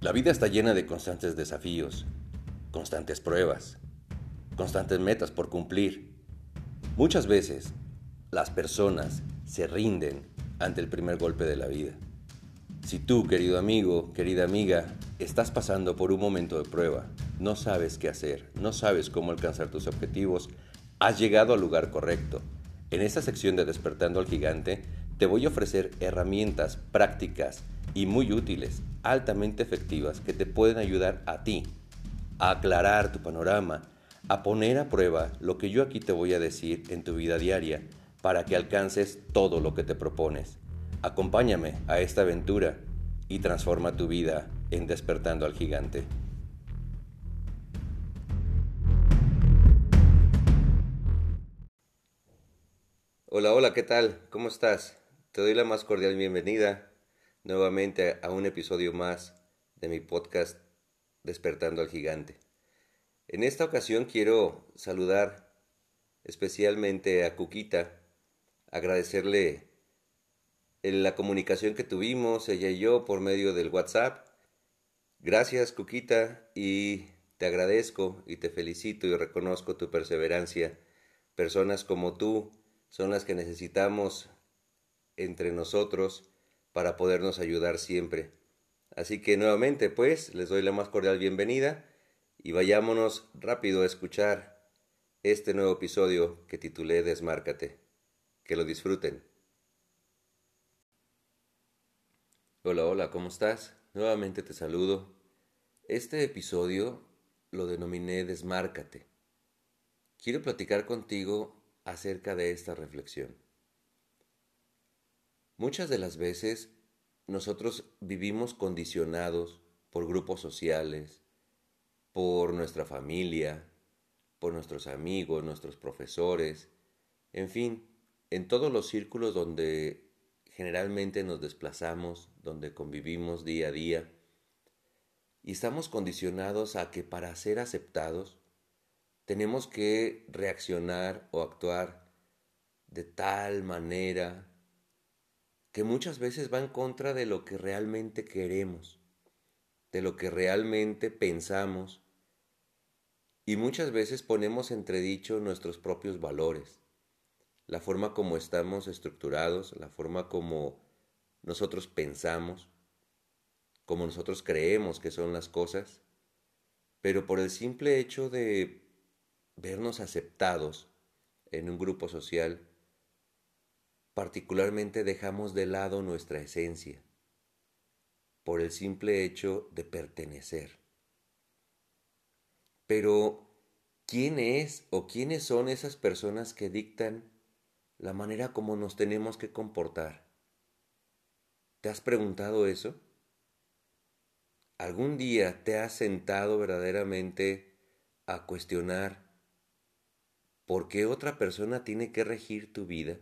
La vida está llena de constantes desafíos, constantes pruebas, constantes metas por cumplir. Muchas veces las personas se rinden ante el primer golpe de la vida. Si tú, querido amigo, querida amiga, estás pasando por un momento de prueba, no sabes qué hacer, no sabes cómo alcanzar tus objetivos, has llegado al lugar correcto. En esta sección de Despertando al Gigante, te voy a ofrecer herramientas prácticas y muy útiles, altamente efectivas, que te pueden ayudar a ti a aclarar tu panorama, a poner a prueba lo que yo aquí te voy a decir en tu vida diaria para que alcances todo lo que te propones. Acompáñame a esta aventura y transforma tu vida en despertando al gigante. Hola, hola, ¿qué tal? ¿Cómo estás? Te doy la más cordial bienvenida nuevamente a un episodio más de mi podcast Despertando al Gigante. En esta ocasión quiero saludar especialmente a Cuquita, agradecerle la comunicación que tuvimos ella y yo por medio del WhatsApp. Gracias Cuquita y te agradezco y te felicito y reconozco tu perseverancia. Personas como tú son las que necesitamos entre nosotros para podernos ayudar siempre. Así que nuevamente, pues, les doy la más cordial bienvenida y vayámonos rápido a escuchar este nuevo episodio que titulé Desmárcate. Que lo disfruten. Hola, hola, ¿cómo estás? Nuevamente te saludo. Este episodio lo denominé Desmárcate. Quiero platicar contigo acerca de esta reflexión. Muchas de las veces nosotros vivimos condicionados por grupos sociales, por nuestra familia, por nuestros amigos, nuestros profesores, en fin, en todos los círculos donde generalmente nos desplazamos, donde convivimos día a día, y estamos condicionados a que para ser aceptados tenemos que reaccionar o actuar de tal manera que muchas veces va en contra de lo que realmente queremos, de lo que realmente pensamos, y muchas veces ponemos entredicho nuestros propios valores, la forma como estamos estructurados, la forma como nosotros pensamos, como nosotros creemos que son las cosas, pero por el simple hecho de vernos aceptados en un grupo social, particularmente dejamos de lado nuestra esencia por el simple hecho de pertenecer. Pero, ¿quién es o quiénes son esas personas que dictan la manera como nos tenemos que comportar? ¿Te has preguntado eso? ¿Algún día te has sentado verdaderamente a cuestionar por qué otra persona tiene que regir tu vida?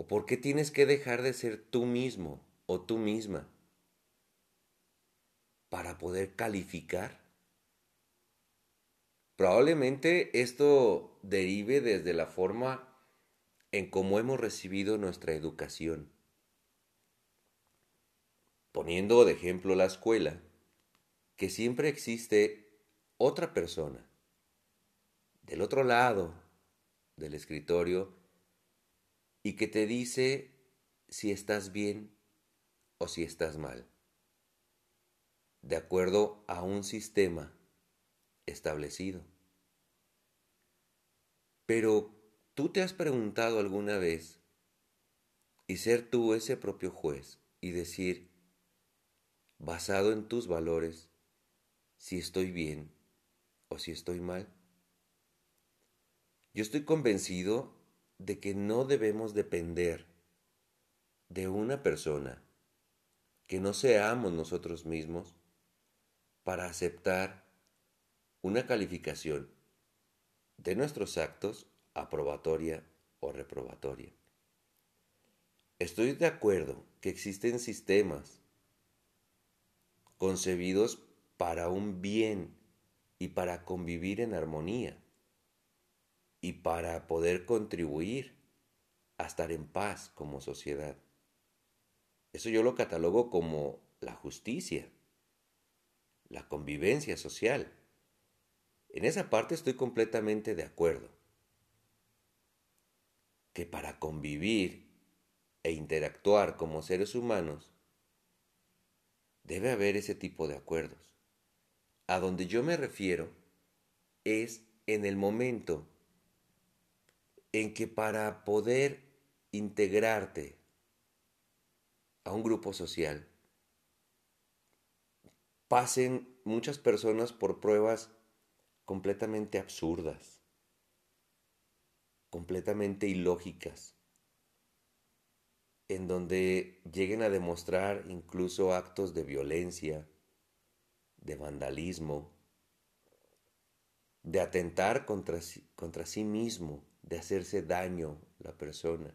¿O por qué tienes que dejar de ser tú mismo o tú misma para poder calificar? Probablemente esto derive desde la forma en cómo hemos recibido nuestra educación. Poniendo de ejemplo la escuela, que siempre existe otra persona del otro lado del escritorio y que te dice si estás bien o si estás mal, de acuerdo a un sistema establecido. Pero tú te has preguntado alguna vez y ser tú ese propio juez y decir, basado en tus valores, si estoy bien o si estoy mal. Yo estoy convencido de que no debemos depender de una persona que no seamos nosotros mismos para aceptar una calificación de nuestros actos aprobatoria o reprobatoria. Estoy de acuerdo que existen sistemas concebidos para un bien y para convivir en armonía y para poder contribuir a estar en paz como sociedad. Eso yo lo catalogo como la justicia, la convivencia social. En esa parte estoy completamente de acuerdo. Que para convivir e interactuar como seres humanos, debe haber ese tipo de acuerdos. A donde yo me refiero es en el momento en que para poder integrarte a un grupo social, pasen muchas personas por pruebas completamente absurdas, completamente ilógicas, en donde lleguen a demostrar incluso actos de violencia, de vandalismo, de atentar contra, contra sí mismo, de hacerse daño la persona.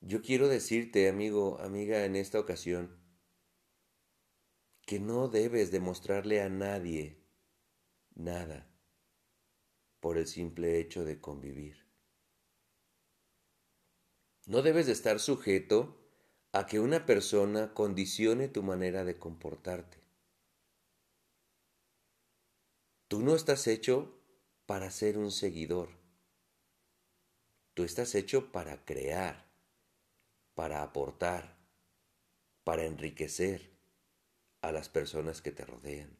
Yo quiero decirte, amigo, amiga, en esta ocasión, que no debes demostrarle a nadie nada por el simple hecho de convivir. No debes de estar sujeto a que una persona condicione tu manera de comportarte. Tú no estás hecho para ser un seguidor. Tú estás hecho para crear, para aportar, para enriquecer a las personas que te rodean.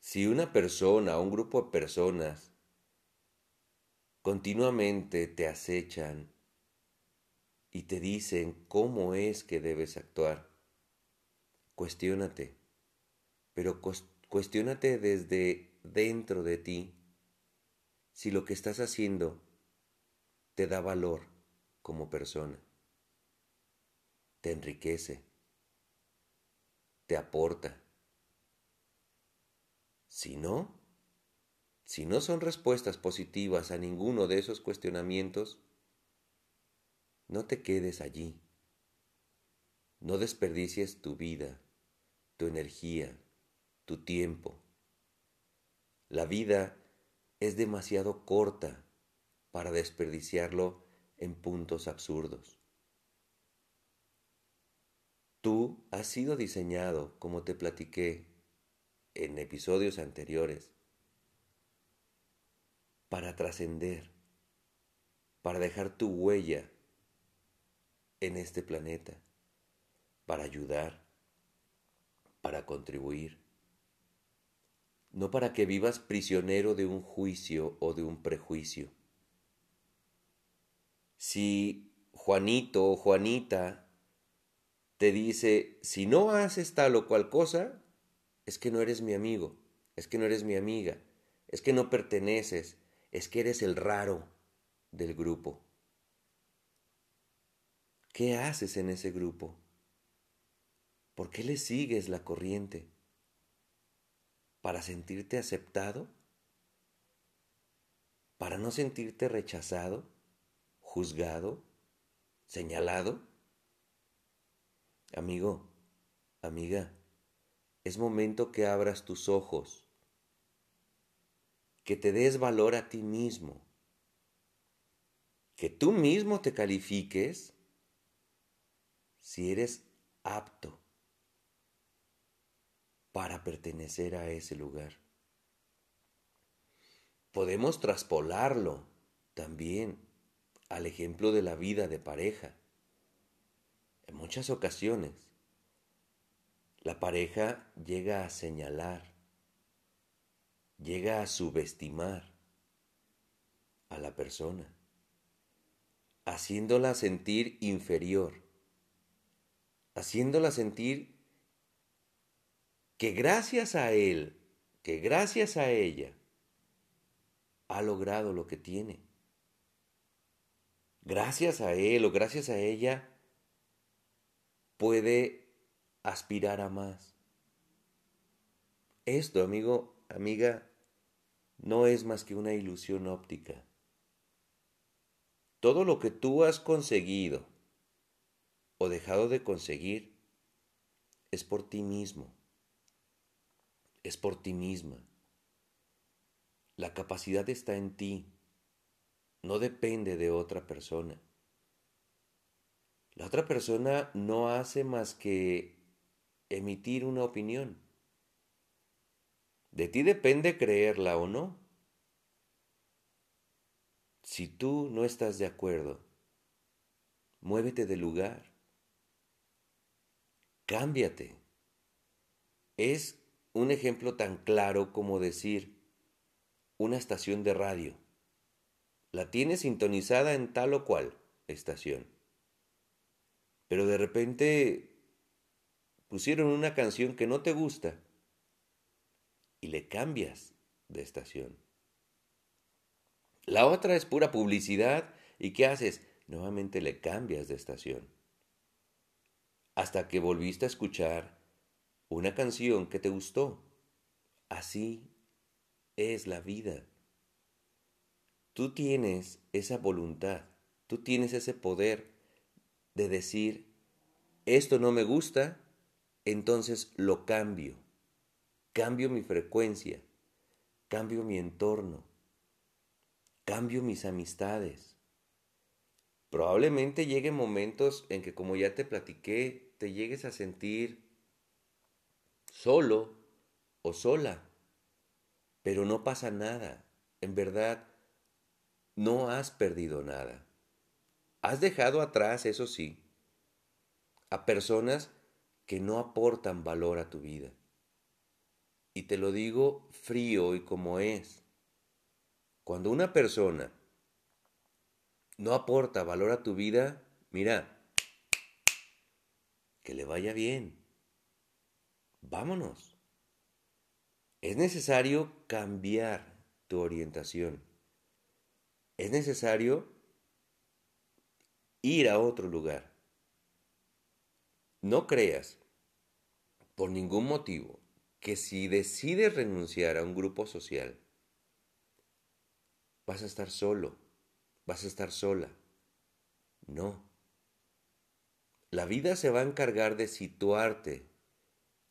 Si una persona o un grupo de personas continuamente te acechan y te dicen cómo es que debes actuar, cuestiónate, pero cuestiónate desde dentro de ti si lo que estás haciendo te da valor como persona, te enriquece, te aporta. Si no, si no son respuestas positivas a ninguno de esos cuestionamientos, no te quedes allí. No desperdicies tu vida, tu energía, tu tiempo. La vida es demasiado corta para desperdiciarlo en puntos absurdos. Tú has sido diseñado, como te platiqué en episodios anteriores, para trascender, para dejar tu huella en este planeta, para ayudar, para contribuir, no para que vivas prisionero de un juicio o de un prejuicio. Si Juanito o Juanita te dice, si no haces tal o cual cosa, es que no eres mi amigo, es que no eres mi amiga, es que no perteneces, es que eres el raro del grupo. ¿Qué haces en ese grupo? ¿Por qué le sigues la corriente? ¿Para sentirte aceptado? ¿Para no sentirte rechazado, juzgado, señalado? Amigo, amiga, es momento que abras tus ojos, que te des valor a ti mismo, que tú mismo te califiques si eres apto para pertenecer a ese lugar. Podemos traspolarlo también al ejemplo de la vida de pareja. En muchas ocasiones, la pareja llega a señalar, llega a subestimar a la persona, haciéndola sentir inferior, haciéndola sentir que gracias a él, que gracias a ella, ha logrado lo que tiene. Gracias a él o gracias a ella, puede aspirar a más. Esto, amigo, amiga, no es más que una ilusión óptica. Todo lo que tú has conseguido o dejado de conseguir es por ti mismo, es por ti misma. La capacidad está en ti, no depende de otra persona. La otra persona no hace más que emitir una opinión. De ti depende creerla o no. Si tú no estás de acuerdo, muévete del lugar. Cámbiate. Es un ejemplo tan claro como decir una estación de radio. La tienes sintonizada en tal o cual estación. Pero de repente pusieron una canción que no te gusta y le cambias de estación. La otra es pura publicidad y ¿qué haces? Nuevamente le cambias de estación. Hasta que volviste a escuchar una canción que te gustó. Así es la vida. Tú tienes esa voluntad, tú tienes ese poder de decir, esto no me gusta, entonces lo cambio. Cambio mi frecuencia, cambio mi entorno, cambio mis amistades. Probablemente lleguen momentos en que, como ya te platiqué, te llegues a sentir solo o sola, pero no pasa nada. En verdad, no has perdido nada. Has dejado atrás, eso sí, a personas que no aportan valor a tu vida. Y te lo digo frío y como es. Cuando una persona no aporta valor a tu vida, mira, que le vaya bien. Vámonos. Es necesario cambiar tu orientación. Es necesario ir a otro lugar. No creas, por ningún motivo, que si decides renunciar a un grupo social, vas a estar solo, vas a estar sola. No. La vida se va a encargar de situarte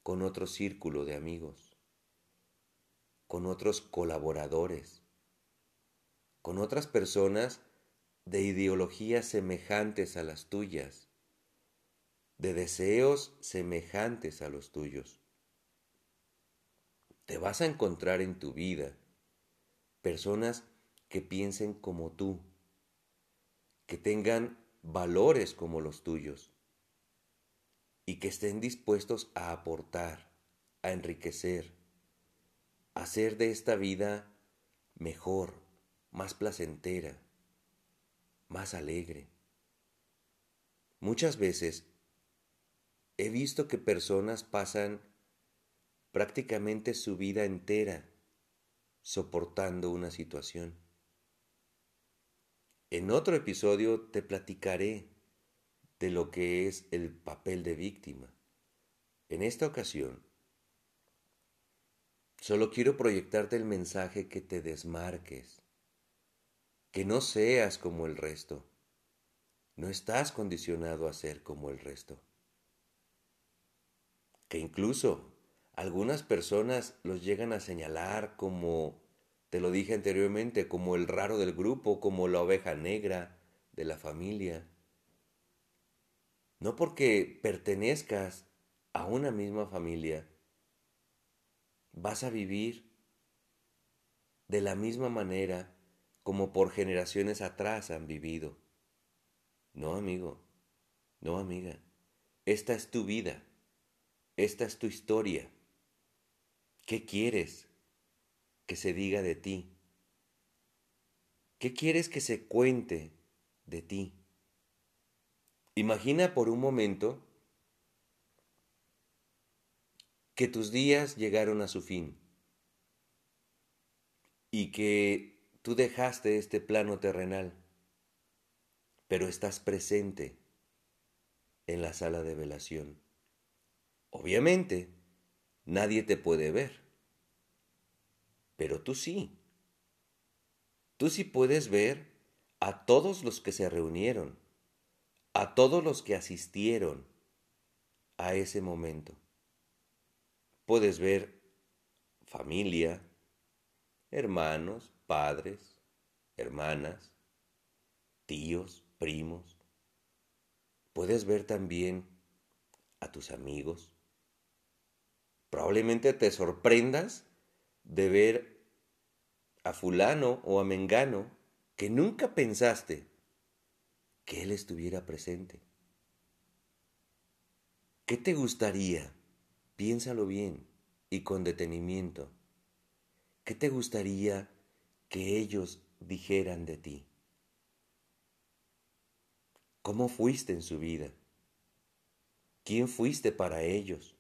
con otro círculo de amigos, con otros colaboradores, con otras personas de ideologías semejantes a las tuyas, de deseos semejantes a los tuyos. Te vas a encontrar en tu vida personas que piensen como tú, que tengan valores como los tuyos y que estén dispuestos a aportar, a enriquecer, a hacer de esta vida mejor, más placentera, más alegre. Muchas veces he visto que personas pasan prácticamente su vida entera soportando una situación. En otro episodio te platicaré de lo que es el papel de víctima. En esta ocasión, solo quiero proyectarte el mensaje que te desmarques, que no seas como el resto. No estás condicionado a ser como el resto. Que incluso algunas personas los llegan a señalar como, te lo dije anteriormente, como el raro del grupo, como la oveja negra de la familia. No porque pertenezcas a una misma familia, vas a vivir de la misma manera como por generaciones atrás han vivido. No, amigo, no, amiga, esta es tu vida, esta es tu historia. ¿Qué quieres que se diga de ti? ¿Qué quieres que se cuente de ti? Imagina por un momento que tus días llegaron a su fin y que tú dejaste este plano terrenal, pero estás presente en la sala de velación. Obviamente, Nadie te puede ver. Pero tú sí. Tú sí puedes ver a todos los que se reunieron, a todos los que asistieron a ese momento. Puedes ver familia, hermanos, padres, hermanas, tíos, primos. puedes ver también a tus amigos. Probablemente te sorprendas de ver a fulano o a mengano que nunca pensaste que él estuviera presente. ¿Qué te gustaría? Piénsalo bien y con detenimiento. ¿Qué te gustaría que ellos dijeran de ti? ¿Cómo fuiste en su vida? ¿Quién fuiste para ellos?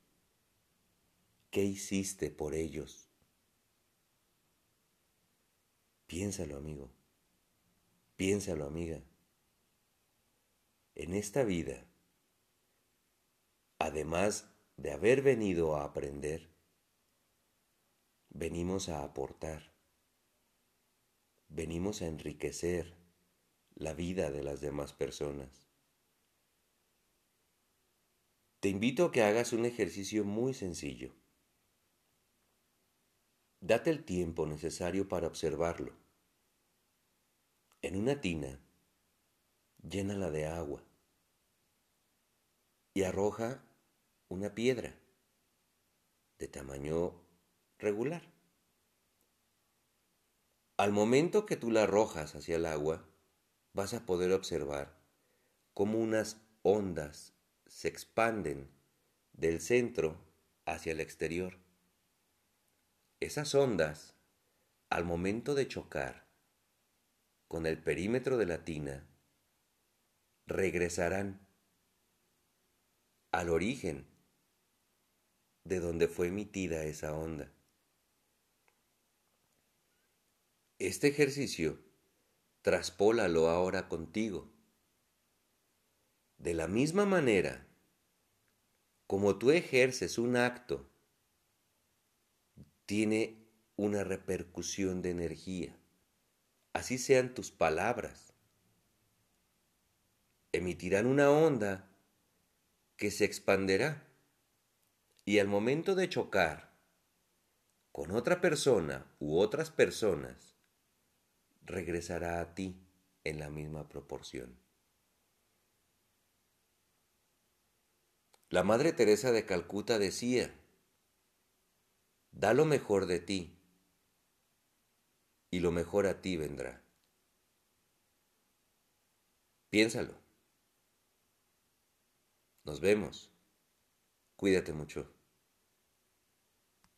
¿Qué hiciste por ellos? Piénsalo, amigo. Piénsalo, amiga. En esta vida, además de haber venido a aprender, venimos a aportar, venimos a enriquecer la vida de las demás personas. Te invito a que hagas un ejercicio muy sencillo. Date el tiempo necesario para observarlo. En una tina, llénala de agua y arroja una piedra de tamaño regular. Al momento que tú la arrojas hacia el agua, vas a poder observar cómo unas ondas se expanden del centro hacia el exterior. Esas ondas, al momento de chocar con el perímetro de la tina, regresarán al origen de donde fue emitida esa onda. Este ejercicio traspólalo ahora contigo. De la misma manera como tú ejerces un acto, tiene una repercusión de energía. Así sean tus palabras. Emitirán una onda que se expanderá y al momento de chocar con otra persona u otras personas, regresará a ti en la misma proporción. La Madre Teresa de Calcuta decía, da lo mejor de ti y lo mejor a ti vendrá. Piénsalo. Nos vemos. Cuídate mucho.